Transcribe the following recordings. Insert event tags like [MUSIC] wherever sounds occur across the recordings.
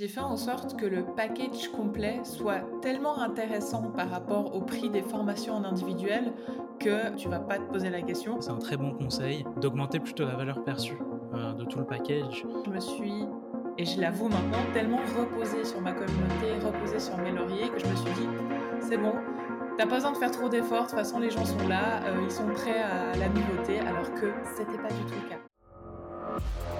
J'ai fait en sorte que le package complet soit tellement intéressant par rapport au prix des formations en individuel que tu vas pas te poser la question. C'est un très bon conseil d'augmenter plutôt la valeur perçue euh, de tout le package. Je me suis, et je l'avoue maintenant, tellement reposée sur ma communauté, reposée sur mes lauriers que je me suis dit, c'est bon, T'as pas besoin de faire trop d'efforts, de toute façon les gens sont là, euh, ils sont prêts à la nouveauté, alors que c'était pas du tout le cas.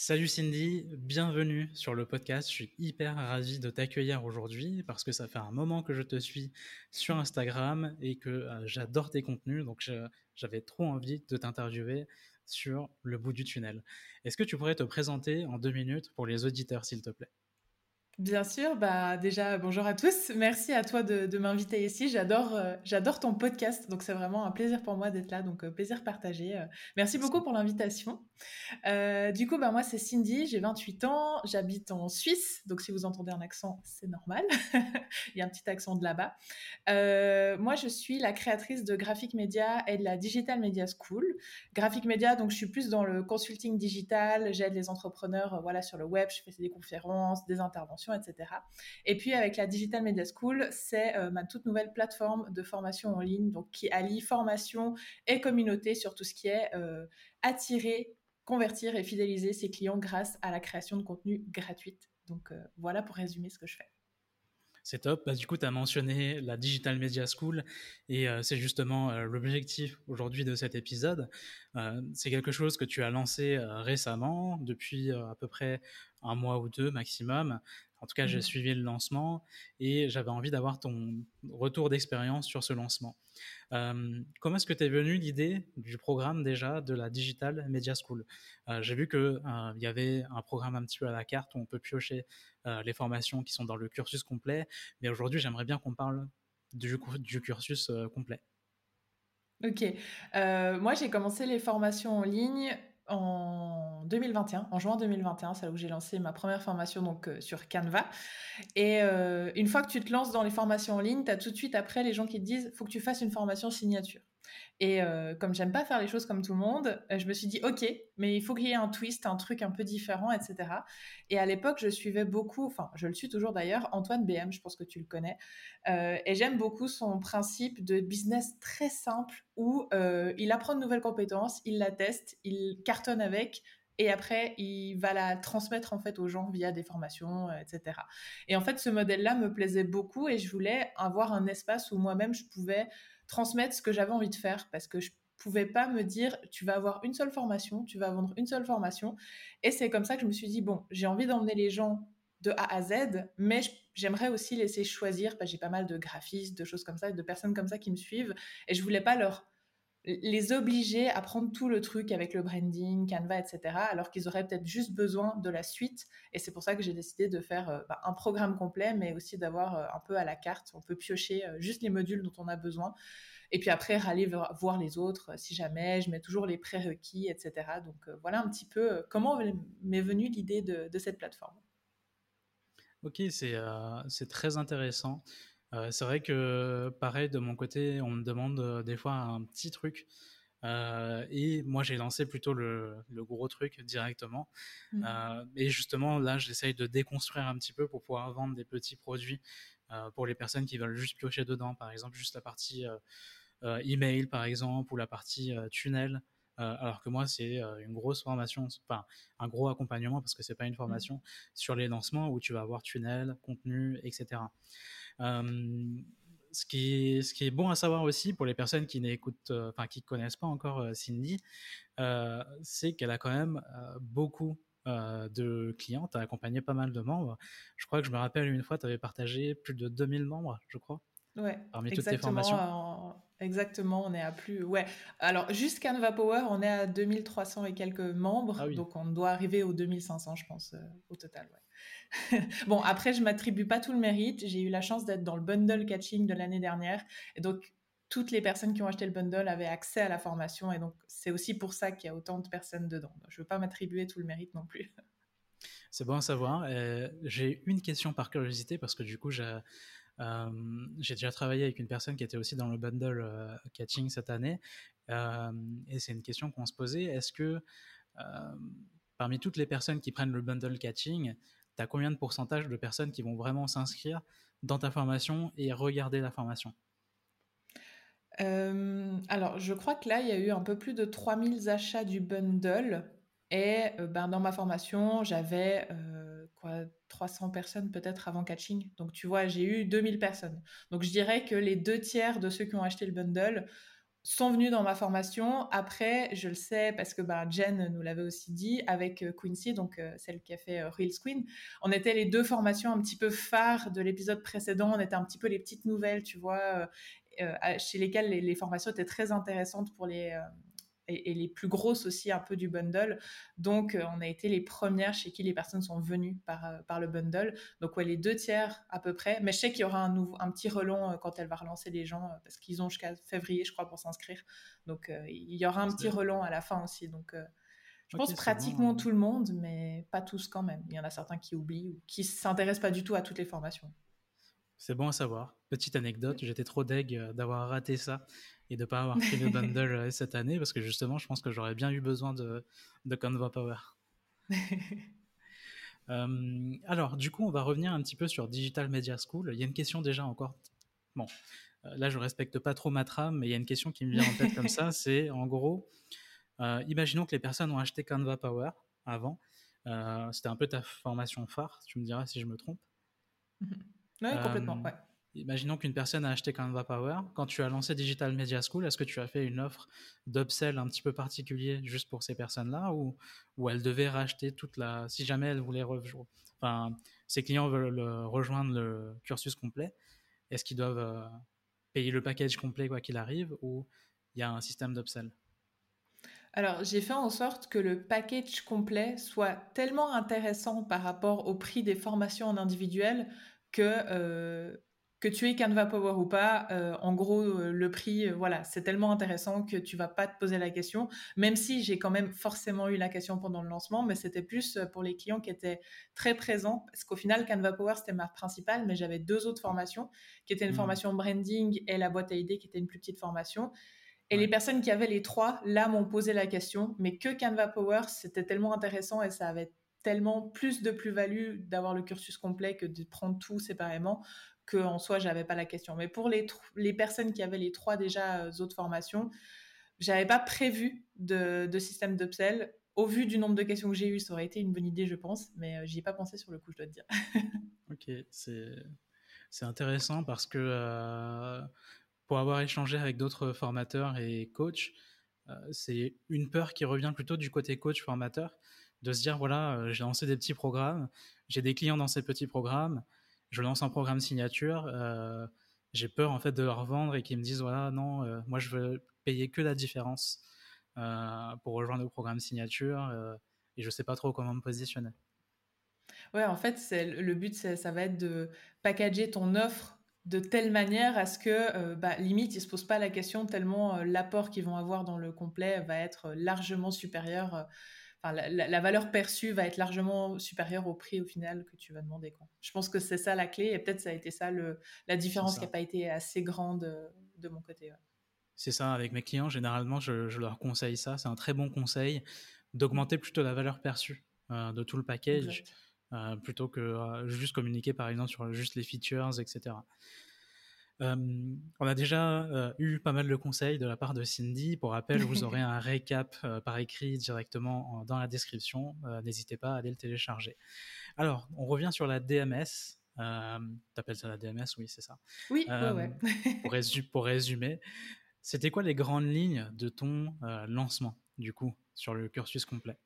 Salut Cindy, bienvenue sur le podcast. Je suis hyper ravi de t'accueillir aujourd'hui parce que ça fait un moment que je te suis sur Instagram et que euh, j'adore tes contenus. Donc j'avais trop envie de t'interviewer sur le bout du tunnel. Est-ce que tu pourrais te présenter en deux minutes pour les auditeurs, s'il te plaît? Bien sûr, bah déjà bonjour à tous. Merci à toi de, m'inviter ici. J'adore, euh, j'adore ton podcast, donc c'est vraiment un plaisir pour moi d'être là, donc euh, plaisir partagé. Euh. merci beaucoup pour l'invitation. du coup, bah moi c'est Cindy, j'ai 28 ans, j'habite en Suisse, donc si vous entendez un accent, c'est normal. [LAUGHS] Il y a un petit accent de là-bas. moi, je suis la créatrice de Graphic Media et de la Digital Media School. Graphic Media, donc je suis plus dans le consulting digital, j'aide les entrepreneurs, voilà, sur le web, je fais des conférences, des interventions etc. Et puis avec la Digital Media School, c'est euh, ma toute nouvelle plateforme de formation en ligne, donc qui allie formation et communauté sur tout ce qui est euh, attirer, convertir et fidéliser ses clients grâce à la création de contenu gratuite. Donc euh, voilà pour résumer ce que je fais. C'est top. Bah, du coup, tu as mentionné la Digital Media School et c'est justement l'objectif aujourd'hui de cet épisode. c'est quelque chose que tu as lancé récemment, depuis à peu près un mois ou deux maximum. En tout cas, j'ai mmh. suivi le lancement et j'avais envie d'avoir ton retour d'expérience sur ce lancement. Euh, comment est-ce que tu es venu l'idée du programme déjà de la Digital Media School? Euh, J'ai vu qu'il euh, y avait un programme un petit peu à la carte où on peut piocher les formations qui sont dans le cursus complet, mais aujourd'hui j'aimerais bien qu'on parle du, du cursus complet. Ok. moi, j'ai commencé les formations en ligne en 2021, en juin 2021, c'est là où j'ai lancé ma première formation donc euh, sur Canva. Et euh, une fois que tu te lances dans les formations en ligne, tu as tout de suite après les gens qui te disent faut que tu fasses une formation signature. Et euh, comme j'aime pas faire les choses comme tout le monde, je me suis dit ok, mais il faut qu'il y ait un twist, un truc un peu différent, etc. Et à l'époque, je suivais beaucoup, enfin je le suis toujours d'ailleurs, Antoine BM, je pense que tu le connais. et j'aime beaucoup son principe de business très simple où il apprend de nouvelles compétences, il la teste, il cartonne avec, et après il va la transmettre en fait aux gens via des formations, etc. Et en fait, ce modèle-là me plaisait beaucoup et je voulais avoir un espace où moi-même je pouvais transmettre ce que j'avais envie de faire parce que je pouvais pas me dire tu vas avoir une seule formation, tu vas vendre une seule formation. Et c'est comme ça que je me suis dit bon, j'ai envie d'emmener les gens de A à Z, mais j'aimerais aussi laisser choisir, parce que j'ai pas mal de graphistes, de choses comme ça, de personnes comme ça qui me suivent, et je voulais pas leur les obliger à prendre tout le truc avec le branding, Canva, etc., alors qu'ils auraient peut-être juste besoin de la suite. Et c'est pour ça que j'ai décidé de faire euh, bah, un programme complet, mais aussi d'avoir euh, un peu à la carte. On peut piocher euh, juste les modules dont on a besoin. Et puis après, aller voir les autres si jamais. Je mets toujours les prérequis, etc. Donc voilà un petit peu comment m'est venue l'idée de, cette plateforme. Ok, c'est très intéressant. Euh, c'est vrai que, pareil, de mon côté, on me demande euh, des fois un petit truc. Euh, et moi, j'ai lancé plutôt le, gros truc directement. Mmh. et justement, là, j'essaye de déconstruire un petit peu pour pouvoir vendre des petits produits pour les personnes qui veulent juste piocher dedans. Par exemple, juste la partie email, par exemple, ou la partie tunnel. alors que moi, c'est une grosse formation, enfin un gros accompagnement parce que c'est pas une mmh. formation sur les lancements où tu vas avoir tunnel, contenu, etc. Euh, ce qui, est, ce qui est bon à savoir aussi pour les personnes qui n'écoutent, euh, enfin qui connaissent pas encore euh, Cindy, c'est qu'elle a quand même beaucoup de clients, tu as accompagné pas mal de membres. Je crois que je me rappelle une fois, tu avais partagé plus de 2000 membres, je crois. Ouais, parmi toutes tes formations. Exactement, on est à plus. Ouais. Alors, juste Canva Power, on est à 2300 et quelques membres. Ah donc, on doit arriver aux 2500, je pense, euh, au total. [LAUGHS] bon, après, je m'attribue pas tout le mérite. J'ai eu la chance d'être dans le bundle catching de l'année dernière. Et donc, toutes les personnes qui ont acheté le bundle avaient accès à la formation. Et donc, c'est aussi pour ça qu'il y a autant de personnes dedans. je ne veux pas m'attribuer tout le mérite non plus. [LAUGHS] C'est bon à savoir. Euh, j'ai une question par curiosité parce que du coup, j'ai j'ai déjà travaillé avec une personne qui était aussi dans le bundle euh, catching cette année. et c'est une question qu'on se posait. Est-ce que parmi toutes les personnes qui prennent le bundle catching, tu as combien de pourcentage de personnes qui vont vraiment s'inscrire dans ta formation et regarder la formation? Alors, je crois que là, il y a eu un peu plus de 3000 achats du bundle. Et ben, dans ma formation, j'avais quoi 300 personnes peut-être avant catching. Donc tu vois, j'ai eu 2000 personnes. Donc je dirais que les deux tiers de ceux qui ont acheté le bundle sont venus dans ma formation. Après, je le sais parce que bah, Jen nous l'avait aussi dit avec Quincy, donc celle qui a fait Real Queen. On était les deux formations un petit peu phares de l'épisode précédent. On était un petit peu les petites nouvelles, tu vois, chez lesquelles les, les, formations étaient très intéressantes pour les et, les plus grosses aussi un peu du bundle. Donc, euh, on a été les premières chez qui les personnes sont venues par, euh, par le bundle. Donc, ouais, les deux tiers à peu près. Mais je sais qu'il y aura un, nouveau, un petit relon euh, quand elle va relancer les gens parce qu'ils ont jusqu'à février, je crois, pour s'inscrire. Donc, il y aura un petit relon à la fin aussi. Donc, je pense pratiquement tout le monde, mais pas tous quand même. Il y en a certains qui oublient ou qui s'intéressent pas du tout à toutes les formations. C'est bon à savoir. Petite anecdote, j'étais trop deg d'avoir raté ça et de ne pas avoir pris le [LAUGHS] bundle euh, cette année parce que justement, je pense que j'aurais bien eu besoin de, de Canva Power. [LAUGHS] Euh, alors, du coup, on va revenir un petit peu sur Digital Media School. Il y a une question déjà encore. Bon, euh, là, je respecte pas trop ma trame, mais il y a une question qui me vient en tête comme ça. [LAUGHS] C'est en gros, imaginons que les personnes ont acheté Canva Power avant. C'était un peu ta formation phare, tu me diras si je me trompe. Oui, complètement. Ouais. Imaginons qu'une personne a acheté Canva Power. Quand tu as lancé Digital Media School, est-ce que tu as fait une offre d'upsell un petit peu particulier juste pour ces personnes-là ou, ou elles devaient racheter toute la. Si jamais elles voulaient. Enfin, ces clients veulent rejoindre le cursus complet, est-ce qu'ils doivent euh, payer le package complet quoi qu'il arrive ou il y a un système d'upsell? Alors, j'ai fait en sorte que le package complet soit tellement intéressant par rapport au prix des formations en individuel que euh, que tu aies Canva Power ou pas, euh, en gros, euh, le prix, euh, voilà, c'est tellement intéressant que tu vas pas te poser la question, même si j'ai quand même forcément eu la question pendant le lancement, mais c'était plus pour les clients qui étaient très présents, parce qu'au final, Canva Power, c'était ma principale, mais j'avais deux autres formations, qui étaient une mmh. formation branding et la boîte à idées, qui était une plus petite formation. Et les personnes qui avaient les trois, là, m'ont posé la question, mais que Canva Power, c'était tellement intéressant et ça avait tellement plus de plus-value d'avoir le cursus complet que de prendre tout séparément qu'en soi, j'avais pas la question. Mais pour les, les personnes qui avaient les trois déjà euh, autres formations, j'avais pas prévu de, de système d'upsell. Au vu du nombre de questions que j'ai eues, ça aurait été une bonne idée, je pense, mais euh, j'y ai pas pensé sur le coup, je dois te dire. [LAUGHS] ok, c'est intéressant parce que euh, pour avoir échangé avec d'autres formateurs et coachs, c'est une peur qui revient plutôt du côté coach formateur, de se dire voilà, j'ai lancé des petits programmes, j'ai des clients dans ces petits programmes, je lance un programme signature, euh, j'ai peur en fait de leur vendre et qu'ils me disent voilà non, euh, moi je veux payer que la différence euh, pour rejoindre le programme signature et je sais pas trop comment me positionner. Ouais, en fait, le but, ça va être de packager ton offre de telle manière à ce que, bah, limite, ils se posent pas la question tellement l'apport qu'ils vont avoir dans le complet va être largement supérieur la, valeur perçue va être largement supérieure au prix au final que tu vas demander. Quoi. Je pense que c'est ça la clé et peut-être ça a été ça le, la différence qui n'a pas été assez grande euh, de mon côté. C'est ça, avec mes clients, généralement, je, leur conseille ça. C'est un très bon conseil d'augmenter plutôt la valeur perçue euh, de tout le package euh, plutôt que juste communiquer par exemple sur juste les features, etc. Euh, on a déjà euh, eu pas mal de conseils de la part de Cindy. Pour rappel, vous aurez [LAUGHS] un récap euh, par écrit directement dans la description. N'hésitez pas à aller le télécharger. Alors, on revient sur la DMS. T'appelles ça la DMS Oui, c'est ça. Oui, ouais, pour, pour, résumer, c'était quoi les grandes lignes de ton lancement, du coup, sur le cursus complet?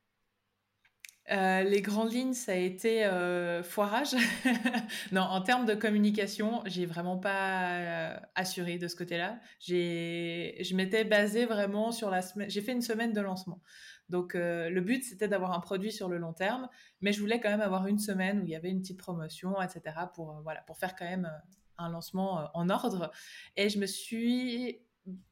Euh, les grandes lignes, ça a été euh, foirage. [LAUGHS] non, en termes de communication, j'ai vraiment pas euh, assuré de ce côté-là. je m'étais basée vraiment sur la semaine. J'ai fait une semaine de lancement. Donc le but c'était d'avoir un produit sur le long terme, mais je voulais quand même avoir une semaine où il y avait une petite promotion, etc. pour voilà pour faire quand même un lancement en ordre. Et je me suis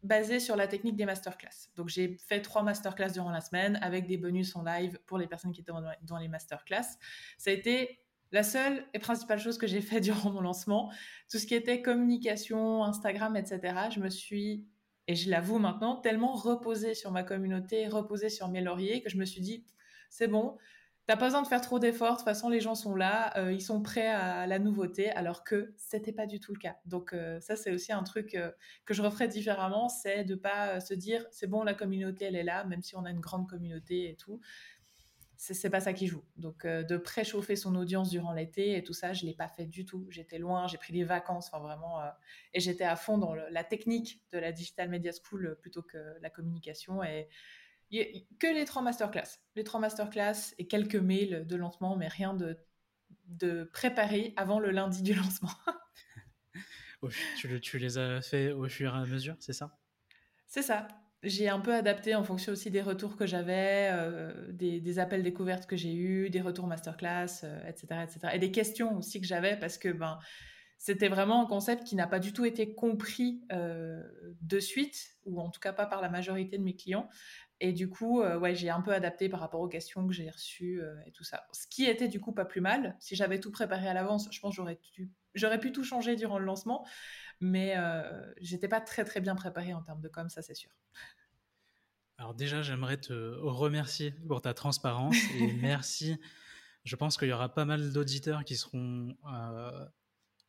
basé sur la technique des masterclass. Donc j'ai fait trois masterclass durant la semaine avec des bonus en live pour les personnes qui étaient dans les masterclass. Ça a été la seule et principale chose que j'ai fait [LAUGHS] durant mon lancement. Tout ce qui était communication, Instagram, etc. Je me suis, et je l'avoue maintenant, tellement reposée sur ma communauté, reposée sur mes lauriers que je me suis dit, c'est bon, T'as pas besoin de faire trop d'efforts. De toute façon, les gens sont là, euh, ils sont prêts à la nouveauté, alors que c'était pas du tout le cas. Donc euh, ça, c'est aussi un truc euh, que je referais différemment, c'est de pas se dire c'est bon, la communauté elle est là, même si on a une grande communauté et tout. C'est pas ça qui joue. Donc de préchauffer son audience durant l'été et tout ça, je l'ai pas fait du tout. J'étais loin, j'ai pris des vacances, enfin vraiment, et j'étais à fond dans la technique de la digital media school plutôt que la communication et que les trois masterclass. Les trois masterclass et quelques mails de lancement, mais rien de, de préparé avant le lundi du [LAUGHS] lancement. tu, tu, les as fait au fur et à mesure, c'est ça? C'est ça. J'ai un peu adapté en fonction aussi des retours que j'avais, euh, des, appels découvertes que j'ai eus, des retours masterclass, etc., euh, etc. Et des questions aussi que j'avais parce que ben, c'était vraiment un concept qui n'a pas du tout été compris euh, de suite, ou en tout cas pas par la majorité de mes clients. Et du coup, euh, ouais, j'ai un peu adapté par rapport aux questions que j'ai reçues euh, et tout ça. Ce qui était du coup pas plus mal. Si j'avais tout préparé à l'avance, je pense j'aurais j'aurais pu tout changer durant le lancement, mais j'étais pas très très bien préparée en termes de com, ça c'est sûr. Alors déjà, j'aimerais te remercier pour ta transparence et [LAUGHS] merci. Je pense qu'il y aura pas mal d'auditeurs qui seront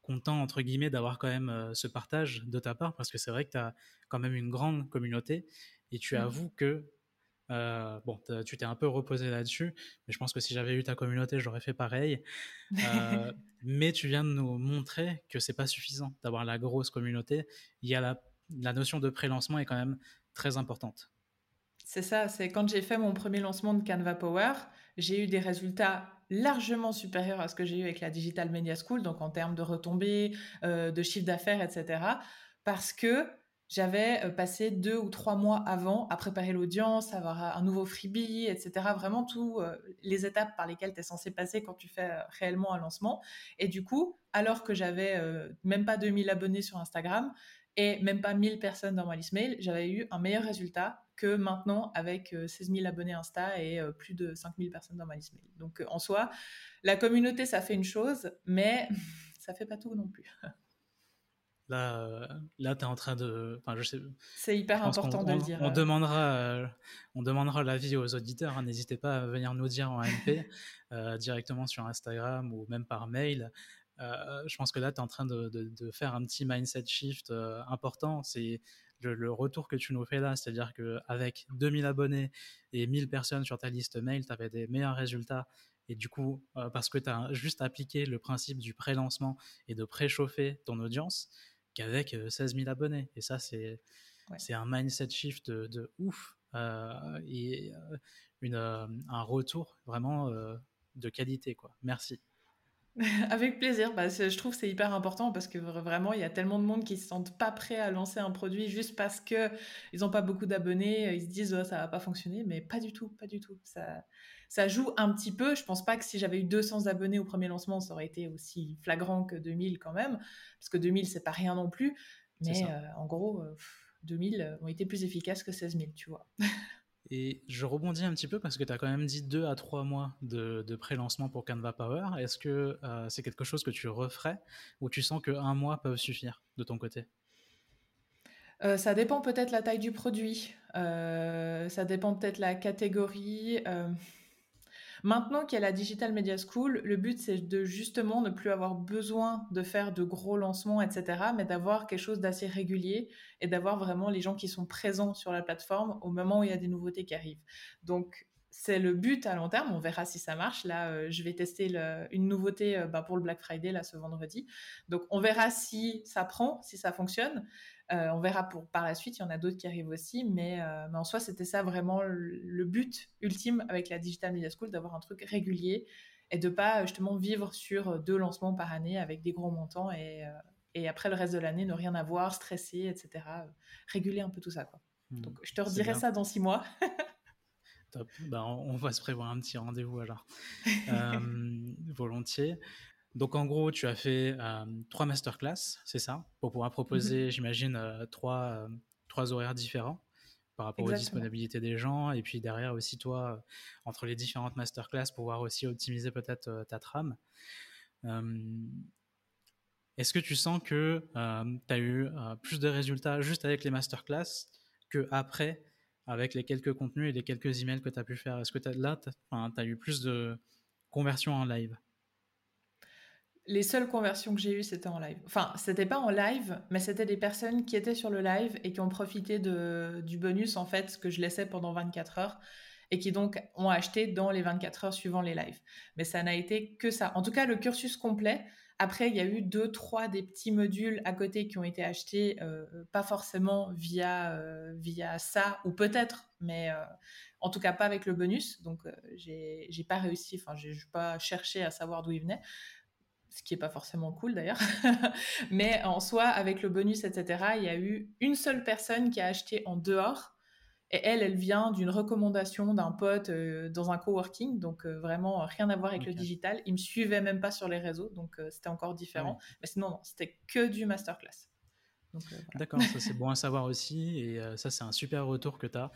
euh, contents entre guillemets d'avoir quand même ce partage de ta part parce que c'est vrai que tu as quand même une grande communauté et tu mmh. avoues que euh, bon, tu t'es un peu reposé là-dessus, mais je pense que si j'avais eu ta communauté, j'aurais fait pareil. Euh, [LAUGHS] mais tu viens de nous montrer que c'est pas suffisant d'avoir la grosse communauté. Il y a la, la notion de pré-lancement est quand même très importante. C'est ça, c'est quand j'ai fait mon premier lancement de Canva Power, j'ai eu des résultats largement supérieurs à ce que j'ai eu avec la Digital Media School, donc en termes de retombées, euh, de chiffre d'affaires, etc. Parce que j'avais euh, passé deux ou trois mois avant à préparer l'audience, avoir un nouveau freebie, etc. Vraiment tous euh, les étapes par lesquelles tu es censé passer quand tu fais euh, réellement un lancement. Et du coup, alors que j'avais même pas 2000 abonnés sur Instagram et même pas 1000 personnes dans ma liste mail, j'avais eu un meilleur résultat que maintenant avec 16 000 abonnés Insta et plus de 5000 personnes dans ma liste mail. Donc en soi, la communauté, ça fait une chose, mais [LAUGHS] ça fait pas tout non plus. Là, euh, là tu es en train de. Enfin, je sais. C'est hyper important de le dire. On, demandera, euh, on demandera l'avis aux auditeurs. Hein. N'hésitez pas à venir nous dire en MP, [LAUGHS] euh, directement sur Instagram ou même par mail. je pense que là, tu es en train de, de, faire un petit mindset shift important. C'est le, retour que tu nous fais là. C'est-à-dire qu'avec 2000 abonnés et 1000 personnes sur ta liste mail, tu avais des meilleurs résultats et du coup, parce que tu as juste appliqué le principe du pré-lancement et de préchauffer ton audience, qu'avec 16 000 abonnés. Et ça, c'est un mindset shift de, ouf et une, un retour vraiment de qualité. Quoi. Merci. [LAUGHS] Avec plaisir. Bah, je trouve que c'est hyper important parce que vraiment, il y a tellement de monde qui se sentent pas prêts à lancer un produit juste parce que ils n'ont pas beaucoup d'abonnés. Ils se disent oh, ça va pas fonctionner, mais pas du tout, pas du tout. Ça, ça joue un petit peu. Je pense pas que si j'avais eu 200 abonnés au premier lancement, ça aurait été aussi flagrant que 2000 quand même, parce que 2000 c'est pas rien non plus. Mais euh, en gros, 2000 euh, ont été plus efficaces que 16 000, tu vois. [LAUGHS] Et je rebondis un petit peu parce que tu as quand même dit 2 à 3 mois de, pré-lancement pour Canva Power. Est-ce que euh, c'est quelque chose que tu referais ou tu sens que un mois peuvent suffire de ton côté? Ça dépend peut-être la taille du produit, ça dépend peut-être la catégorie. Maintenant qu'il y a la Digital Media School, le but c'est de justement ne plus avoir besoin de faire de gros lancements, etc., mais d'avoir quelque chose d'assez régulier et d'avoir vraiment les gens qui sont présents sur la plateforme au moment où il y a des nouveautés qui arrivent. Donc c'est le but à long terme. On verra si ça marche. Là, je vais tester une nouveauté bah, pour le Black Friday là ce vendredi. Donc, on verra si ça prend, si ça fonctionne. On verra pour par la suite. Il y en a d'autres qui arrivent aussi, mais, mais en soi, c'était ça vraiment le, but ultime avec la Digital Media School, d'avoir un truc régulier et de pas justement vivre sur deux lancements par année avec des gros montants et, et après le reste de l'année ne rien avoir, stresser, etc. Réguler un peu tout ça. Quoi. Hmm. Donc je te redirai ça dans six mois. Top. Ben, on va se prévoir un petit rendez-vous alors. [LAUGHS] euh, volontiers. Donc en gros, tu as fait euh, trois masterclass, c'est ça? Pour pouvoir proposer, mhm. j'imagine, euh, trois, euh, trois horaires différents par rapport aux disponibilités des gens. Et puis derrière aussi, toi, entre les différentes masterclass, pouvoir aussi optimiser peut-être ta trame. Est-ce que tu sens que tu as eu plus de résultats juste avec les masterclass que après avec les quelques contenus et les quelques emails que tu as pu faire? Est-ce que là, tu as, eu plus de conversions en live? Les seules conversions que j'ai eues, c'était en live. Enfin, c'était pas en live, mais c'était des personnes qui étaient sur le live et qui ont profité de, du bonus, en fait, que je laissais pendant 24 heures et qui donc ont acheté dans les 24 heures suivant les lives. Mais ça n'a été que ça. En tout cas, le cursus complet, après, il y a eu deux, trois des petits modules à côté qui ont été achetés, euh, pas forcément via, euh, via ça, ou peut-être, mais euh, en tout cas pas avec le bonus. Donc, j'ai pas réussi, enfin, j'ai pas cherché à savoir d'où il venait, ce qui est pas forcément cool d'ailleurs. [LAUGHS] mais en soi, avec le bonus, etc., il y a eu une seule personne qui a acheté en dehors et elle, elle vient d'une recommandation d'un pote euh, dans un coworking, donc euh, vraiment rien à voir avec le digital. Il me suivait même pas sur les réseaux, donc euh, c'était encore différent. Mais sinon, non, c'était que du masterclass. D'accord, ça c'est bon à savoir aussi, et ça c'est un super retour que tu as.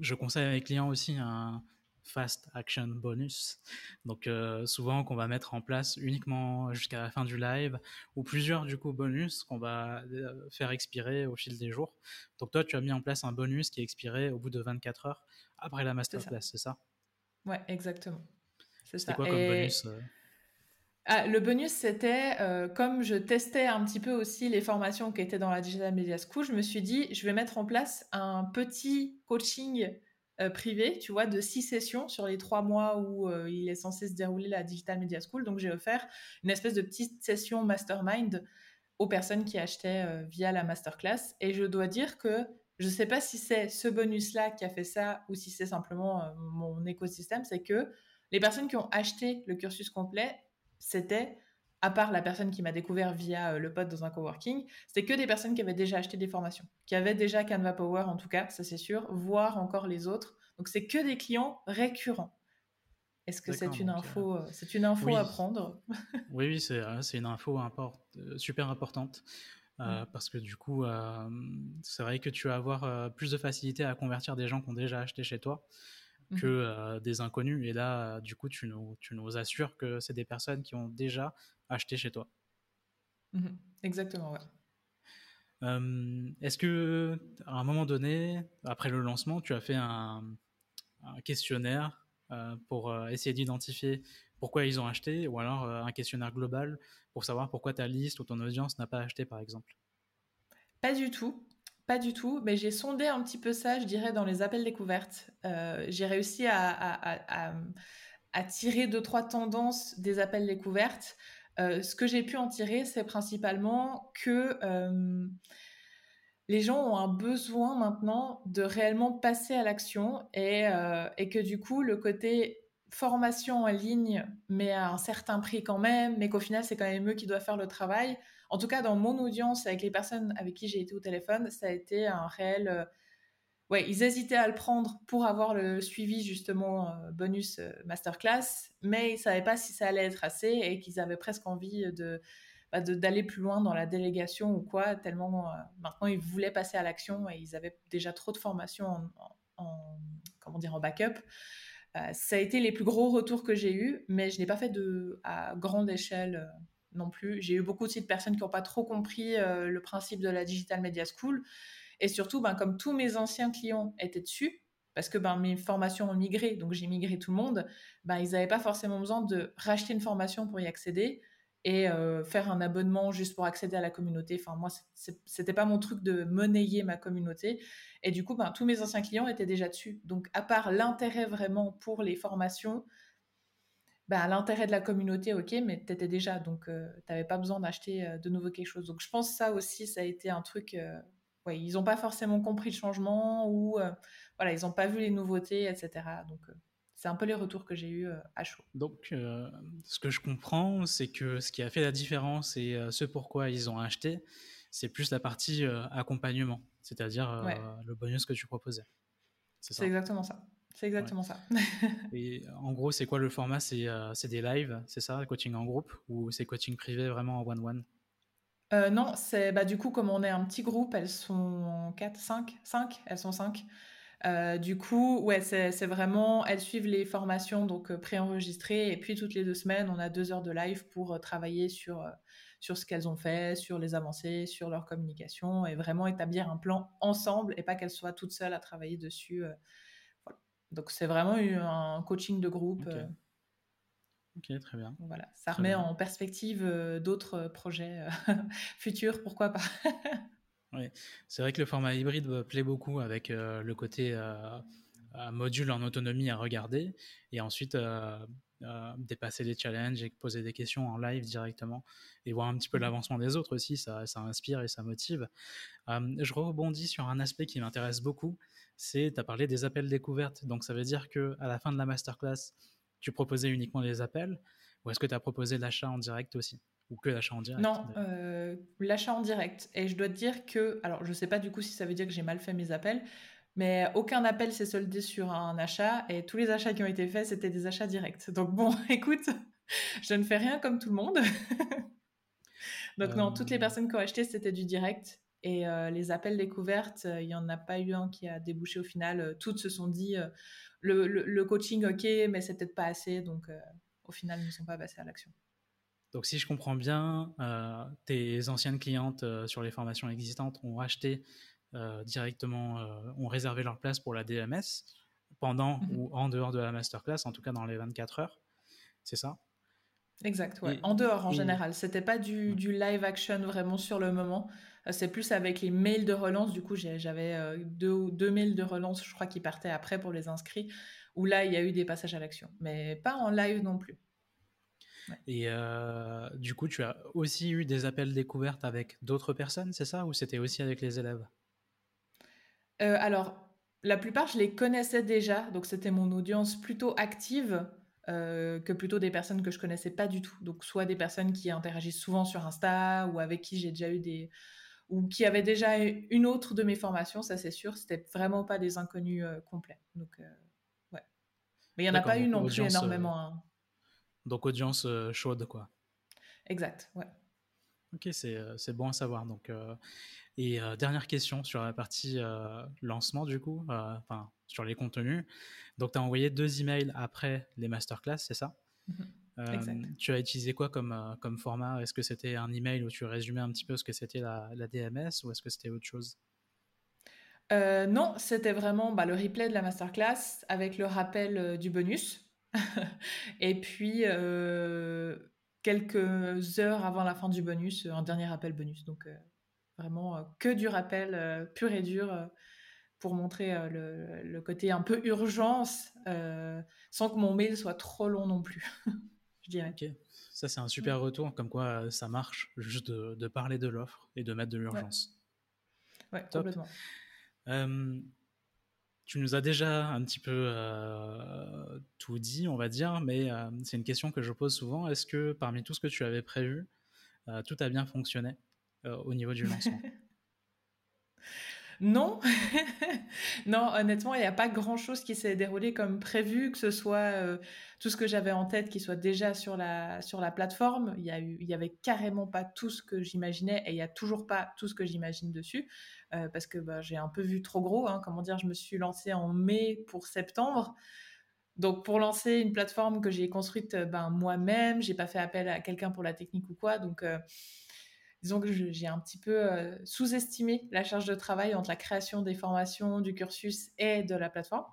Je conseille à mes clients aussi un, Fast Action Bonus. Donc euh, souvent qu'on va mettre en place uniquement jusqu'à la fin du live ou plusieurs du coup bonus qu'on va euh, faire expirer au fil des jours. Donc toi tu as mis en place un bonus qui est expiré au bout de 24 heures après la masterclass, c'est ça, Ouais, exactement. C'est quoi comme bonus euh? ah, le bonus, c'était comme je testais un petit peu aussi les formations qui étaient dans la Digital Media School, je me suis dit, je vais mettre en place un petit coaching privé, tu vois, de six sessions sur les trois mois où euh, il est censé se dérouler la Digital Media School. Donc, j'ai offert une espèce de petite session mastermind aux personnes qui achetaient euh, via la masterclass. Et je dois dire que je ne sais pas si c'est ce bonus-là qui a fait ça ou si c'est simplement mon écosystème, c'est que les personnes qui ont acheté le cursus complet, c'était à part la personne qui m'a découvert via le pote dans un coworking, c'était que des personnes qui avaient déjà acheté des formations, qui avaient déjà Canva Power en tout cas, ça c'est sûr, voire encore les autres. Donc c'est que des clients récurrents. Est-ce que c'est une, info, c'est une info à prendre? [LAUGHS] Oui, oui, c'est, une info super importante. Parce que du coup, c'est vrai que tu vas avoir plus de facilité à convertir des gens qui ont déjà acheté chez toi que mmh des inconnus. Et là, du coup, tu nous, tu nous assures que c'est des personnes qui ont déjà acheter chez toi. Mhm. exactement, ouais. Est-ce que à un moment donné, après le lancement, tu as fait un, questionnaire euh, pour euh, essayer d'identifier pourquoi ils ont acheté, ou alors euh, un questionnaire global pour savoir pourquoi ta liste ou ton audience n'a pas acheté, par exemple? Pas du tout. Pas du tout, mais j'ai sondé un petit peu ça, je dirais, dans les appels découvertes. j'ai réussi à, à, tirer deux, trois tendances des appels découvertes. Euh, ce que j'ai pu en tirer, c'est principalement que euh, les gens ont un besoin maintenant de réellement passer à l'action euh, et, que du coup, le côté formation en ligne, mais à un certain prix quand même, mais qu'au final, c'est quand même eux qui doivent faire le travail. En tout cas, dans mon audience, avec les personnes avec qui j'ai été au téléphone, ça a été un réel ouais, ils hésitaient à le prendre pour avoir le suivi justement euh, bonus euh, masterclass, mais ils savaient pas si ça allait être assez et qu'ils avaient presque envie bah, de d'aller plus loin dans la délégation ou quoi, tellement euh, maintenant ils voulaient passer à l'action et ils avaient déjà trop de formations en, comment dire en backup. ça a été les plus gros retours que j'ai eus, mais je n'ai pas fait de à grande échelle non plus. J'ai eu beaucoup aussi de personnes qui n'ont pas trop compris le principe de la Digital Media School et surtout, ben, comme tous mes anciens clients étaient dessus, parce que ben, mes formations ont migré, donc j'ai migré tout le monde, ben, ils n'avaient pas forcément besoin de racheter une formation pour y accéder. et faire un abonnement juste pour accéder à la communauté. Enfin, moi, c'était pas mon truc de monnayer ma communauté. Et du coup, ben, tous mes anciens clients étaient déjà dessus. Donc, à part l'intérêt vraiment pour les formations, ben, l'intérêt de la communauté, ok, mais tu étais déjà. Donc, tu n'avais pas besoin d'acheter de nouveau quelque chose. Donc, je pense que ça aussi, ça a été un truc. ouais, ils n'ont pas forcément compris le changement ou voilà, ils n'ont pas vu les nouveautés, etc. Donc, c'est un peu les retours que j'ai eu à chaud. Donc, ce que je comprends, c'est que ce qui a fait la différence et ce pourquoi ils ont acheté, c'est plus la partie accompagnement, c'est-à-dire le bonus que tu proposais. C'est exactement ça. C'est exactement ça. [LAUGHS] et en gros, c'est quoi le format? C'est des lives, c'est ça, coaching en groupe? Ou c'est coaching privé vraiment en one-one? Non, c'est bah, du coup, comme on est un petit groupe, elles sont 4, 5, 5, elles sont 5. Euh, du coup, ouais, c'est vraiment, elles suivent les formations donc euh, préenregistrées et puis toutes les deux semaines, on a deux heures de live pour euh, travailler sur sur ce qu'elles ont fait, sur les avancées, sur leur communication et vraiment établir un plan ensemble et pas qu'elles soient toutes seules à travailler dessus. Donc c'est vraiment un coaching de groupe. Ok, très bien. Voilà, ça remet en perspective d'autres projets [LAUGHS] futurs, pourquoi pas. [LAUGHS] Oui, c'est vrai que le format hybride plaît beaucoup avec euh, le côté euh, module en autonomie à regarder et ensuite euh, dépasser les challenges et poser des questions en live directement et voir un petit peu mmh. l'avancement des autres aussi, ça, ça, inspire et ça motive. je rebondis sur un aspect qui m'intéresse beaucoup, c'est, tu as parlé des appels découvertes, donc ça veut dire que à la fin de la masterclass, tu proposais uniquement les appels ou est-ce que tu as proposé l'achat en direct aussi ou que l'achat en direct Non, euh, l'achat en direct. Et je dois te dire que, alors je sais pas du coup si ça veut dire que j'ai mal fait mes appels, mais aucun appel s'est soldé sur un achat et tous les achats qui ont été faits, c'était des achats directs. [LAUGHS] Donc bon, [LAUGHS] écoute, je ne fais rien comme tout le monde. [LAUGHS] Donc non, toutes les euh. personnes qui ont acheté, c'était du direct. Et euh, les appels découvertes, il n'y en a pas eu un qui a débouché au final. toutes se sont dit, le, le, coaching, ok, mais c'est peut-être pas assez. Donc au final, ils ne sont pas passés à l'action. Donc, si je comprends bien, euh, tes anciennes clientes euh, sur les formations existantes ont acheté euh, directement, ont réservé leur place pour la DMS pendant mhm. ou en dehors de la masterclass, en tout cas dans les 24 heures. C'est ça? Exact, ouais. en dehors en général. C'était pas du, du, live action vraiment sur le moment. C'est plus avec les mails de relance. Du coup, j'avais deux, deux mails de relance, je crois, qui partaient après pour les inscrits, où là, il y a eu des passages à l'action. Mais pas en live non plus. Et euh, du coup, tu as aussi eu des appels découvertes avec d'autres personnes, c'est ça? Ou c'était aussi avec les élèves? Euh, Alors, la plupart, je les connaissais déjà. Donc, c'était mon audience plutôt active euh, que plutôt des personnes que je connaissais pas du tout. Donc, soit des personnes qui interagissent souvent sur Insta ou avec qui j'ai déjà eu des. ou qui avaient déjà une autre de mes formations, ça c'est sûr. C'était vraiment pas des inconnus complets. Donc, ouais. Mais il n'y en a pas eu non plus énormément. Hein. Donc audience euh, chaude, quoi. Exact, ouais. Ok, c'est euh, bon à savoir. Donc, euh, et dernière question sur la partie lancement, du coup, enfin, sur les contenus. Donc, tu as envoyé deux emails après les masterclass, c'est ça? Mm-hmm. Tu as utilisé quoi comme, comme format? Est-ce que c'était un email où tu résumais un petit peu ce que c'était la, la, DMS ou est-ce que c'était autre chose? Non, c'était vraiment bah, le replay de la masterclass avec le rappel du bonus. [LAUGHS] et puis, euh, quelques heures avant la fin du bonus, un dernier rappel bonus. Donc, euh, vraiment euh, que du rappel pur et dur pour montrer le, côté un peu urgence sans que mon mail soit trop long non plus. [LAUGHS] je dirais. Ok, ça c'est un super retour, comme quoi ça marche, juste de, parler de l'offre et de mettre de l'urgence. Ouais, complètement. Tu nous as déjà un petit peu euh, tout dit, on va dire, mais euh, c'est une question que je pose souvent. Est-ce que parmi tout ce que tu avais prévu, euh, tout a bien fonctionné au niveau du lancement? [LAUGHS] Non, [LAUGHS] non, honnêtement, il n'y a pas grand-chose qui s'est déroulé comme prévu, que ce soit tout ce que j'avais en tête qui soit déjà sur la, sur la plateforme. Il y, y avait carrément pas tout ce que j'imaginais et il n'y a toujours pas tout ce que j'imagine dessus. Euh, parce que bah, j'ai un peu vu trop gros. Hein, comment dire, je me suis lancée en mai pour septembre. Donc pour lancer une plateforme que j'ai construite euh, ben, moi-même, j'ai pas fait appel à quelqu'un pour la technique ou quoi. Donc euh, disons que j'ai un petit peu sous-estimé la charge de travail entre la création des formations, du cursus et de la plateforme.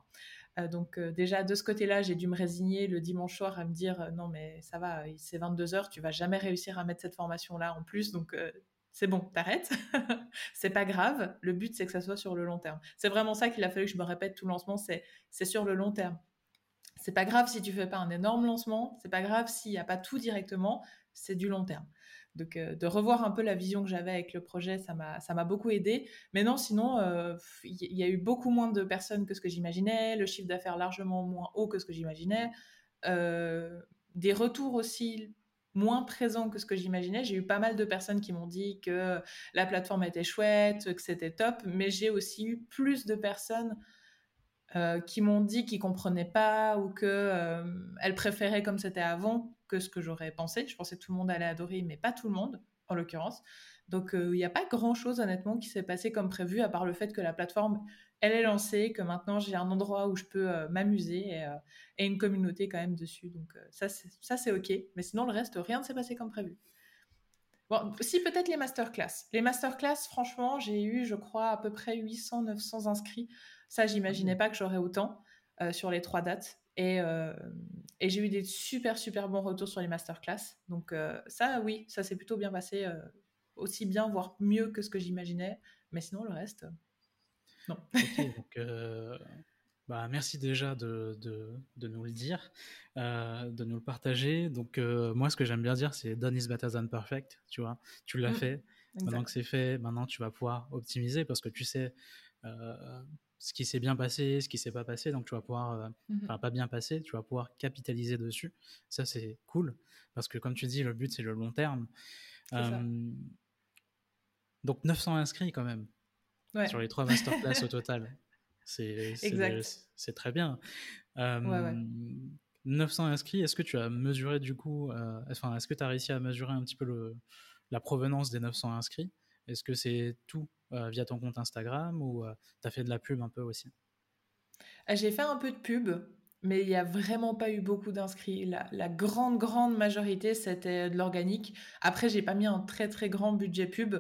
donc déjà de ce côté-là, j'ai dû me résigner le dimanche soir à me dire non mais ça va, c'est 22 heures, tu vas jamais réussir à mettre cette formation-là en plus, donc c'est bon, t'arrêtes, [LAUGHS] c'est pas grave. Le but, c'est que ça soit sur le long terme. C'est vraiment ça qu'il a fallu que je me répète tout lancement, c'est c'est sur le long terme. C'est pas grave si tu fais pas un énorme lancement, c'est pas grave s'il n'y a pas tout directement, c'est du long terme. Donc euh, de revoir un peu la vision que j'avais avec le projet, ça m'a beaucoup aidé. Mais non, sinon euh, il y, a eu beaucoup moins de personnes que ce que j'imaginais, le chiffre d'affaires largement moins haut que ce que j'imaginais, euh, des retours aussi moins présent que ce que j'imaginais. J'ai eu pas mal de personnes qui m'ont dit que la plateforme était chouette, que c'était top, mais j'ai aussi eu plus de personnes euh, qui m'ont dit qu'ils comprenaient pas ou que euh, elles préféraient comme c'était avant que ce que j'aurais pensé. Je pensais que tout le monde allait adorer, mais pas tout le monde, en l'occurrence. Donc euh, il n'y a pas grand-chose honnêtement qui s'est passé comme prévu, à part le fait que la plateforme elle est lancée, que maintenant j'ai un endroit où je peux euh, m'amuser et, euh, et, une communauté quand même dessus. Donc ça, ça c'est ok. Mais sinon, le reste, rien ne s'est passé comme prévu. Bon, si peut-être les masterclass. Les masterclass, franchement, j'ai eu, je crois, à peu près 800-900 inscrits. Ça, j'imaginais pas que j'aurais autant sur les trois dates. Et, et j'ai eu des super, super bons retours sur les masterclass. Donc ça, oui, ça s'est plutôt bien passé. aussi bien, voire mieux que ce que j'imaginais. Mais sinon, le reste, non. donc, euh, bah, merci déjà de, de, nous le dire, euh, de nous le partager. Donc, euh, moi, ce que j'aime bien dire, c'est done is better than perfect. Tu vois, tu l'as mmh. fait. Maintenant que c'est fait, maintenant tu vas pouvoir optimiser parce que tu sais ce qui s'est bien passé, ce qui s'est pas passé. Donc, tu vas pouvoir, mmh enfin, pas bien passé, tu vas pouvoir capitaliser dessus. Ça, c'est cool parce que, comme tu dis, le but, c'est le long terme. donc, 900 inscrits quand même sur les trois [LAUGHS] masterclass au total. C'est très bien. 900 euh, inscrits, est-ce que tu as mesuré du coup, euh, enfin, est-ce que tu as réussi à mesurer un petit peu le, la provenance des 900 inscrits? Est-ce que c'est tout euh, via ton compte Instagram ou tu as fait de la pub un peu aussi? J'ai fait un peu de pub, mais il n'y a vraiment pas eu beaucoup d'inscrits. La, la, grande, grande majorité, c'était de l'organique. Après, j'ai pas mis un très, très grand budget pub.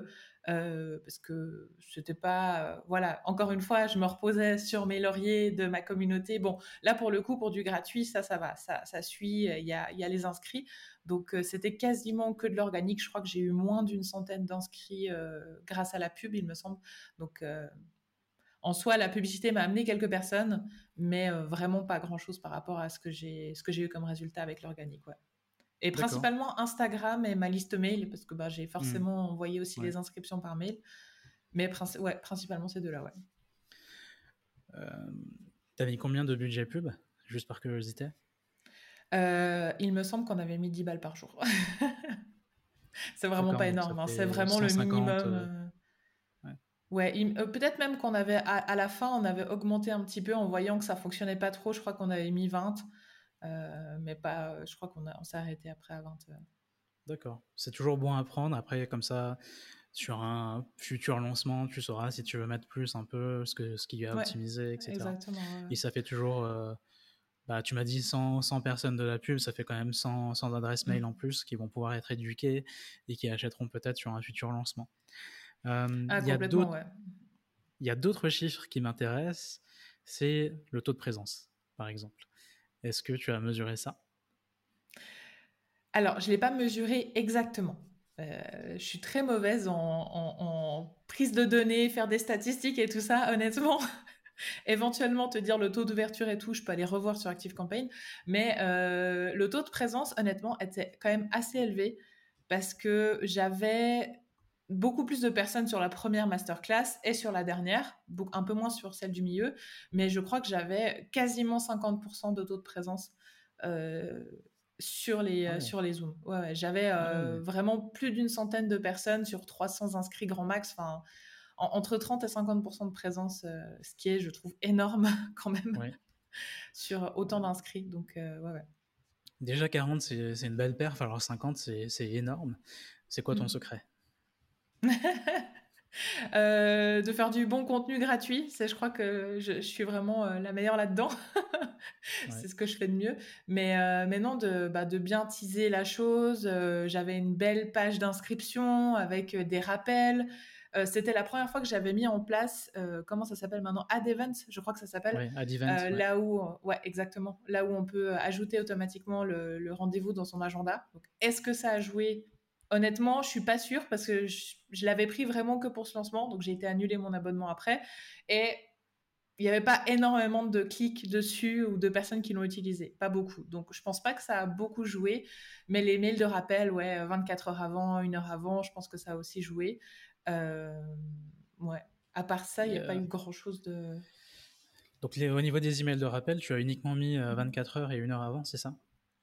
Euh, parce que c'était pas euh, voilà encore une fois je me reposais sur mes lauriers de ma communauté. Bon là pour le coup pour du gratuit ça ça va ça, ça suit il y a, y a les inscrits. Donc euh, c'était quasiment que de l'organique. Je crois que j'ai eu moins d'une centaine d'inscrits grâce à la pub il me semble. Donc en soi la publicité m'a amené quelques personnes mais vraiment pas grand chose par rapport à ce que j'ai ce que j'ai eu comme résultat avec l'organique ouais. Et principalement Instagram et ma liste mail, parce que bah, j'ai mmh. forcément envoyé aussi les inscriptions par mail. Mais ouais, principalement ces deux-là, ouais. Euh, T'as mis combien de budget pub, juste par curiosité? Euh, Il me semble qu'on avait mis 10 balles par jour. [LAUGHS] c'est vraiment pas énorme, hein. c'est vraiment le minimum. Euh, euh, ouais, peut-être même qu'on avait, à, à, la fin, on avait augmenté un petit peu en voyant que ça fonctionnait pas trop. Je crois qu'on avait mis 20. Euh, mais pas, je crois qu'on on s'est arrêté après à 20. Euh. D'accord. C'est toujours bon à prendre. Après, comme ça, sur un futur lancement, tu sauras si tu veux mettre plus un peu ce, que, ce qu'il y a optimisé, etc. Exactement. Et ça fait toujours. Euh, bah, tu m'as dit 100, 100, personnes de la pub, ça fait quand même 100, 100 adresses mail mmh. en plus qui vont pouvoir être éduquées et qui achèteront peut-être sur un futur lancement. ah, il y a d'autres ouais. Il y a d'autres chiffres qui m'intéressent, c'est le taux de présence, par exemple. Est-ce que tu as mesuré ça? Alors, je ne l'ai pas mesuré exactement. Euh, je suis très mauvaise en, prise de données, faire des statistiques et tout ça, honnêtement. [LAUGHS] Éventuellement, te dire le taux d'ouverture et tout, je peux aller revoir sur Active Campaign. Mais euh, le taux de présence, honnêtement, était quand même assez élevé parce que j'avais beaucoup plus de personnes sur la première masterclass et sur la dernière, un peu moins sur celle du milieu, mais je crois que j'avais quasiment 50% de taux de présence euh, sur, les, euh, sur les Zooms. Ouais, J'avais euh, vraiment plus d'une centaine de personnes sur 300 inscrits grand max, enfin, entre 30 et 50% de présence, ce qui est, je trouve, énorme [LAUGHS] quand même, [LAUGHS] sur autant d'inscrits. Donc, Déjà 40, c'est une belle perf, alors 50, c'est énorme. C'est quoi ton mmh. secret? [LAUGHS] Euh, de faire du bon contenu gratuit. C'est, je crois que je, suis vraiment euh, la meilleure là-dedans. [LAUGHS] c'est ce que je fais de mieux. Mais, euh, mais non, de, bah, de bien teaser la chose. j'avais une belle page d'inscription avec des rappels. c'était la première fois que j'avais mis en place, comment ça s'appelle maintenant? Ad Events, je crois que ça s'appelle. Oui, Ad Events. Là où, ouais, exactement. Là où on peut ajouter automatiquement le, le rendez-vous dans son agenda. Est-ce que ça a joué Honnêtement, je suis pas sûre parce que je, je l'avais pris vraiment que pour ce lancement, donc j'ai été annuler mon abonnement après. Et il n'y avait pas énormément de clics dessus ou de personnes qui l'ont utilisé, pas beaucoup. Donc je pense pas que ça a beaucoup joué, mais les mails de rappel, ouais, 24 heures avant, une heure avant, je pense que ça a aussi joué. Euh, ouais. À part ça, il n'y a pas eu grand chose de. Donc au niveau des emails de rappel, tu as uniquement mis 24 euh, heures et une heure avant, c'est ça?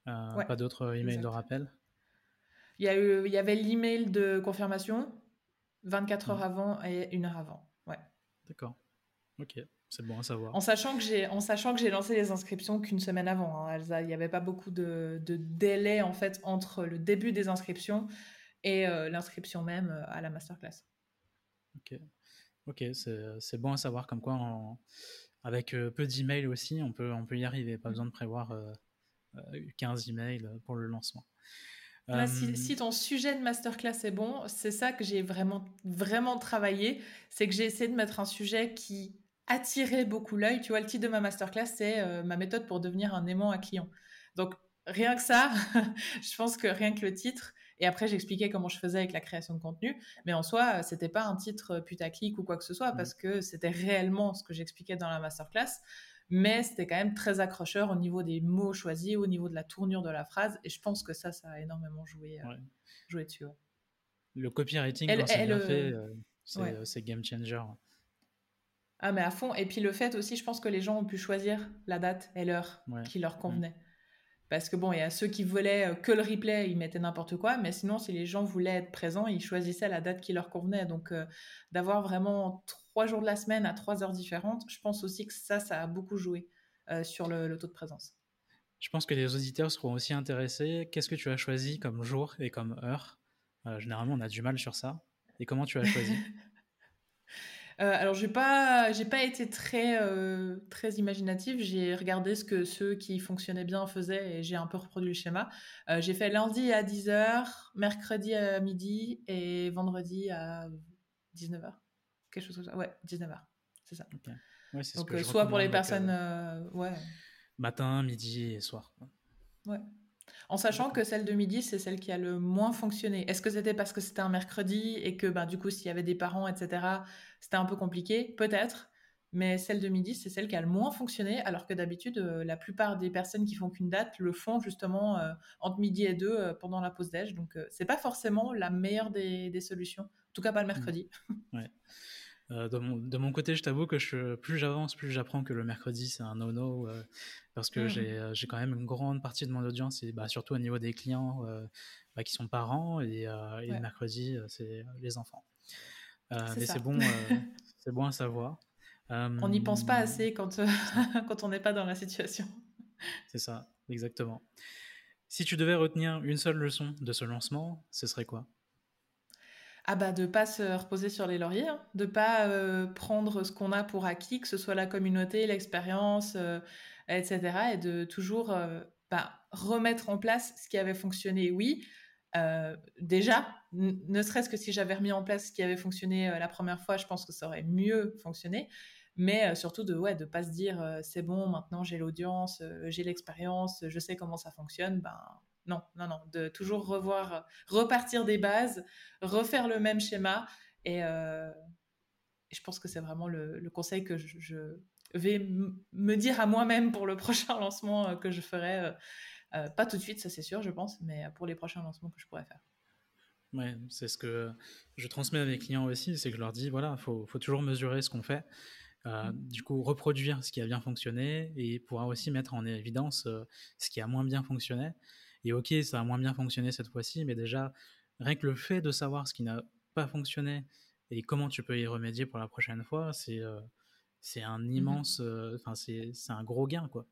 Euh, Pas d'autres emails de rappel? Il y, a eu, il y avait l'email de confirmation, 24 heures avant et une heure avant. Ouais. D'accord. Ok. C'est bon à savoir. En sachant que j'ai, en sachant que j'ai lancé les inscriptions qu'une semaine avant, hein, Il n'y avait pas beaucoup de, délai en fait entre le début des inscriptions et euh, l'inscription même euh, à la masterclass. Ok, ok, c'est, bon à savoir. Comme quoi, avec euh, peu d'emails aussi, on peut, on peut y arriver. Pas besoin de prévoir 15 emails pour le lancement. Si, si, ton sujet de masterclass est bon, c'est ça que j'ai vraiment, vraiment travaillé. C'est que j'ai essayé de mettre un sujet qui attirer beaucoup l'œil. Tu vois, le titre de ma masterclass, c'est euh, ma méthode pour devenir un aimant à client. Donc, rien que ça, [LAUGHS] je pense que rien que le titre, et après, j'expliquais comment je faisais avec la création de contenu, mais en soi, c'était pas un titre putaclic ou quoi que ce soit, mmh. parce que c'était réellement ce que j'expliquais dans la masterclass, mais c'était quand même très accrocheur au niveau des mots choisis, au niveau de la tournure de la phrase, et je pense que ça, ça a énormément joué, euh, joué dessus. Le copywriting, quand c'est bien fait, euh, c'est game changer. Ah, mais à fond. Et puis le fait aussi, je pense que les gens ont pu choisir la date et l'heure qui leur convenait. Parce que bon, il y a ceux qui voulaient euh, que le replay, ils mettaient n'importe quoi, mais sinon, si les gens voulaient être présents, ils choisissaient la date qui leur convenait. Donc, euh, d'avoir vraiment trois jours de la semaine à trois heures différentes, je pense aussi que ça, ça a beaucoup joué euh, sur le, taux de présence. Je pense que les auditeurs seront aussi intéressés. Qu'est-ce que tu as choisi comme jour et comme heure? Généralement, on a du mal sur ça. Et comment tu as choisi? [LAUGHS] Euh, alors, j'ai pas, j'ai pas été très, euh, très imaginative. J'ai regardé ce que ceux qui fonctionnaient bien faisaient et j'ai un peu reproduit le schéma. Euh, j'ai fait lundi à 10h, mercredi à midi et vendredi à 19h. Quelque chose comme ça. Ouais, 19h. C'est ça. Donc, soit pour les personnes. ouais. Matin, midi et soir. Ouais. En sachant que celle de midi, c'est celle qui a le moins fonctionné. Est-ce que c'était parce que c'était un mercredi et que bah, du coup, s'il y avait des parents, etc., c'était un peu compliqué? Peut-être. Mais celle de midi, c'est celle qui a le moins fonctionné, alors que d'habitude, euh, la plupart des personnes qui font qu'une date le font justement euh, entre midi et deux euh, pendant la pause déj. Donc, c'est pas forcément la meilleure des, solutions. En tout cas, pas le mercredi. Ouais. [LAUGHS] Euh, de, mon, côté, je t'avoue que je, plus j'avance, plus j'apprends que le mercredi c'est un no-no euh, parce que mmh. euh, j'ai quand même une grande partie de mon audience et bah, surtout au niveau des clients bah, qui sont parents et, le mercredi c'est les enfants. mais c'est bon, [LAUGHS] c'est bon à savoir. on n'y pense pas assez quand, [LAUGHS] quand on n'est pas dans la situation. C'est ça, exactement. Si tu devais retenir une seule leçon de ce lancement, ce serait quoi? Ah bah de pas se reposer sur les lauriers, hein. de pas euh, prendre ce qu'on a pour acquis, que ce soit la communauté, l'expérience, euh, etc. Et de toujours euh, bah, remettre en place ce qui avait fonctionné, oui. déjà, ne serait-ce que si j'avais remis en place ce qui avait fonctionné la première fois, je pense que ça aurait mieux fonctionné. Mais surtout de ouais, de pas se dire c'est bon, maintenant j'ai l'audience, j'ai l'expérience, je sais comment ça fonctionne. Ben non, non, non, de toujours revoir, repartir des bases, refaire le même schéma. Et, euh, je pense que c'est vraiment le, conseil que je, vais me dire à moi-même pour le [LAUGHS] prochain lancement euh, que je ferai. Euh, pas tout de suite, ça c'est sûr, je pense, mais pour les prochains lancements que je pourrais faire. Ouais, c'est ce que je transmets à mes clients aussi, c'est que je leur dis, voilà, il faut, toujours mesurer ce qu'on fait. Mmh. Du coup, reproduire ce qui a bien fonctionné et pouvoir aussi mettre en évidence ce qui a moins bien fonctionné. Et ok, ça a moins bien fonctionné cette fois-ci, mais déjà, rien que le fait de savoir ce qui n'a pas fonctionné et comment tu peux y remédier pour la prochaine fois, c'est euh, c'est un mmh immense, euh, enfin c'est un gros gain quoi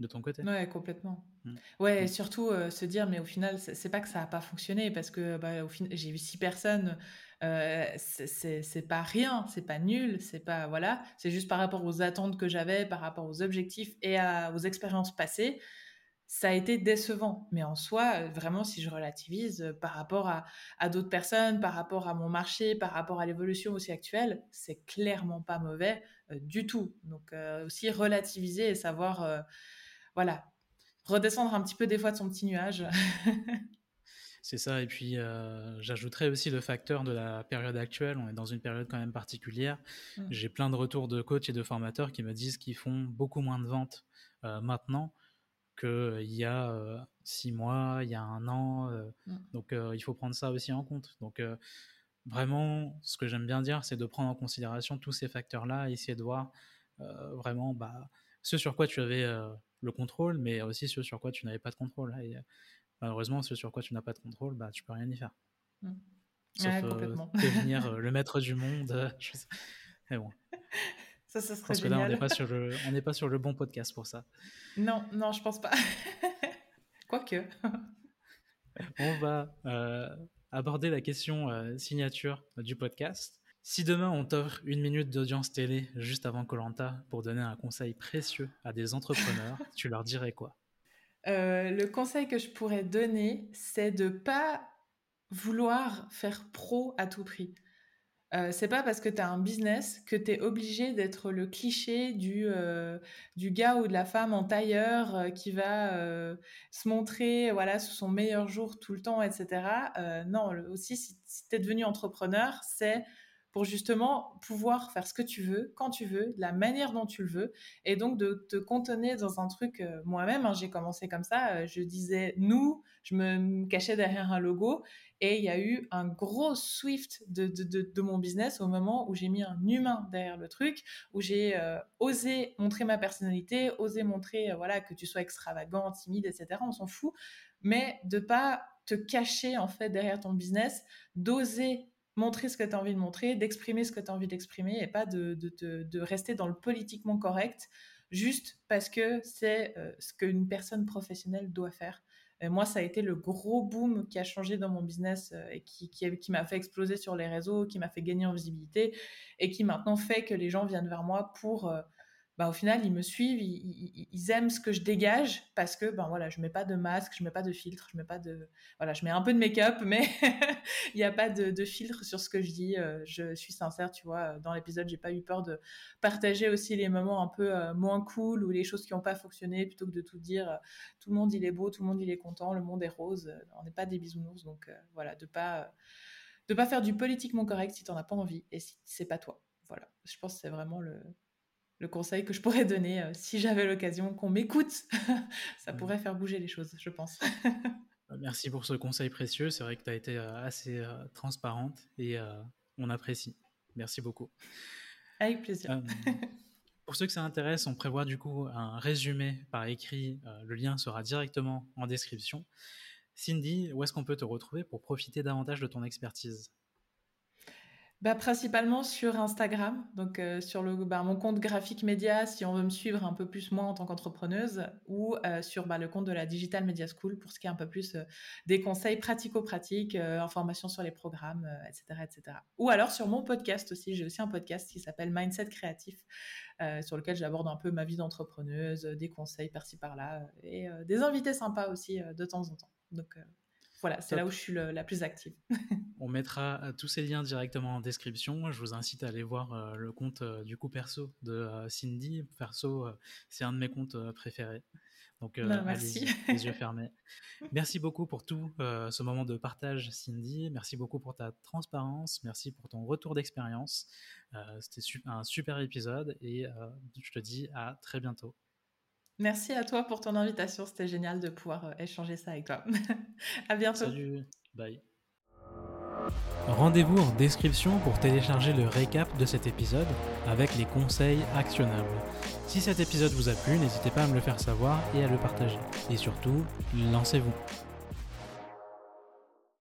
de ton côté. Ouais, complètement. Mmh. Ouais, et mmh. surtout euh, se dire, mais au final, c'est pas que ça a pas fonctionné parce que bah, au final, j'ai vu six personnes, c'est pas rien, c'est pas nul, c'est pas voilà, c'est juste par rapport aux attentes que j'avais, par rapport aux objectifs et à, aux expériences passées ça a été décevant. Mais en soi, euh, vraiment, si je relativise euh, par rapport à, d'autres personnes, par rapport à mon marché, par rapport à l'évolution aussi actuelle, c'est clairement pas mauvais euh, du tout. Donc aussi relativiser et savoir, voilà, redescendre un petit peu des fois de son petit nuage. [LAUGHS] C'est ça, et puis j'ajouterais aussi le facteur de la période actuelle. On est dans une période quand même particulière. Mmh. J'ai plein de retours de coachs et de formateurs qui me disent qu'ils font beaucoup moins de ventes maintenant qu'il y a six mois, il y a un an. Mmh. Donc il faut prendre ça aussi en compte. Donc vraiment, ce que j'aime bien dire, c'est de prendre en considération tous ces facteurs-là, essayer de voir vraiment bah, ce sur quoi tu avais le contrôle, mais aussi ce sur quoi tu n'avais pas de contrôle. Et malheureusement, ce sur quoi tu n'as pas de contrôle, bah, tu peux rien y faire. Mmh. Sauf devenir [LAUGHS] le maître du monde. [LAUGHS] Mais bon. [LAUGHS] Ça, ça serait Parce que là, on n'est pas, sur le, [LAUGHS] on pas sur le bon podcast pour ça. Non, non, je pense pas. [LAUGHS] Quoique. [LAUGHS] on va euh, aborder la question euh, signature du podcast. Si demain on t'offre une minute d'audience télé juste avant Colanta pour donner un conseil précieux à des entrepreneurs, tu leur dirais quoi? Euh, Le conseil que je pourrais donner, c'est de pas vouloir faire pro à tout prix. Euh, c'est pas parce que tu as un business que tu es obligé d'être le cliché du, euh, du gars ou de la femme en tailleur euh, qui va se montrer voilà sous son meilleur jour tout le temps, etc. non, aussi, si, tu es devenu entrepreneur, c'est pour justement pouvoir faire ce que tu veux, quand tu veux, de la manière dont tu le veux, et donc de te contenir dans un truc moi-même. Hein, j'ai commencé comme ça, je disais nous, je me cachais derrière un logo, et il y a eu un gros swift de, mon business au moment où j'ai mis un humain derrière le truc, où j'ai euh, osé montrer ma personnalité, osé montrer euh, voilà que tu sois extravagant, timide, etc. On s'en fout, mais de pas te cacher en fait derrière ton business, d'oser montrer ce que tu as envie de montrer, d'exprimer ce que tu as envie d'exprimer et pas de, de, de, rester dans le politiquement correct juste parce que c'est euh, ce qu'une personne professionnelle doit faire moi, ça a été le gros boom qui a changé dans mon business euh, et qui, qui, m'a fait exploser sur les réseaux, qui m'a fait gagner en visibilité et qui maintenant fait que les gens viennent vers moi pour euh, bah, au final, ils me suivent, ils, aiment ce que je dégage parce que ben voilà, je mets pas de masque, je mets pas de filtre, je mets pas de voilà, je mets un peu de make-up, [LAUGHS] mais il n'y a pas de, filtre sur ce que je dis. Euh, je suis sincère, tu vois. Dans l'épisode, j'ai pas eu peur de partager aussi les moments un peu euh, moins cool ou les choses qui n'ont pas fonctionné, plutôt que de tout dire. Euh, tout le monde il est beau, tout le monde il est content, le monde est rose. on n'est pas des bisounours, donc voilà, de pas de pas faire du politiquement correct si tu n'en as pas envie et si c'est pas toi. Voilà, je pense que c'est vraiment le le conseil que je pourrais donner euh, si j'avais l'occasion qu'on m'écoute. [LAUGHS] ça pourrait faire bouger les choses, je pense. [LAUGHS] Bah, merci pour ce conseil précieux. C'est vrai que tu as été euh, assez euh, transparente et on apprécie. Merci beaucoup. Avec plaisir. [LAUGHS] pour ceux que ça intéresse, on prévoit du coup un résumé par écrit. le lien sera directement en description. Cindy, où est-ce qu'on peut te retrouver pour profiter davantage de ton expertise? Bah, principalement sur Instagram, donc euh, sur le, bah, mon compte graphique média si on veut me suivre un peu plus moi en tant qu'entrepreneuse, ou euh, sur bah, le compte de la Digital Media School pour ce qui est un peu plus euh, des conseils pratico-pratiques, informations sur les programmes, etc., etc. Ou alors sur mon podcast aussi, j'ai aussi un podcast qui s'appelle Mindset Créatif, sur lequel j'aborde un peu ma vie d'entrepreneuse, des conseils par-ci par-là, et des invités sympas aussi de temps en temps. Voilà, c'est là où je suis la plus active. [LAUGHS] On mettra euh, tous ces liens directement en description. Je vous incite à aller voir euh, le compte euh, du coup perso de Cindy. Perso, c'est un de mes comptes préférés. Donc, bah, merci. les yeux fermés. [LAUGHS] Merci beaucoup pour tout ce moment de partage, Cindy. Merci beaucoup pour ta transparence. Merci pour ton retour d'expérience. C'était un super épisode et je te dis à très bientôt. Merci à toi pour ton invitation. C'était génial de pouvoir euh, échanger ça avec toi. [LAUGHS] à bientôt. Salut. Bye. Rendez-vous en description pour télécharger le récap de cet épisode avec les conseils actionnables. Si cet épisode vous a plu, n'hésitez pas à me le faire savoir et à le partager. Et surtout, lancez-vous.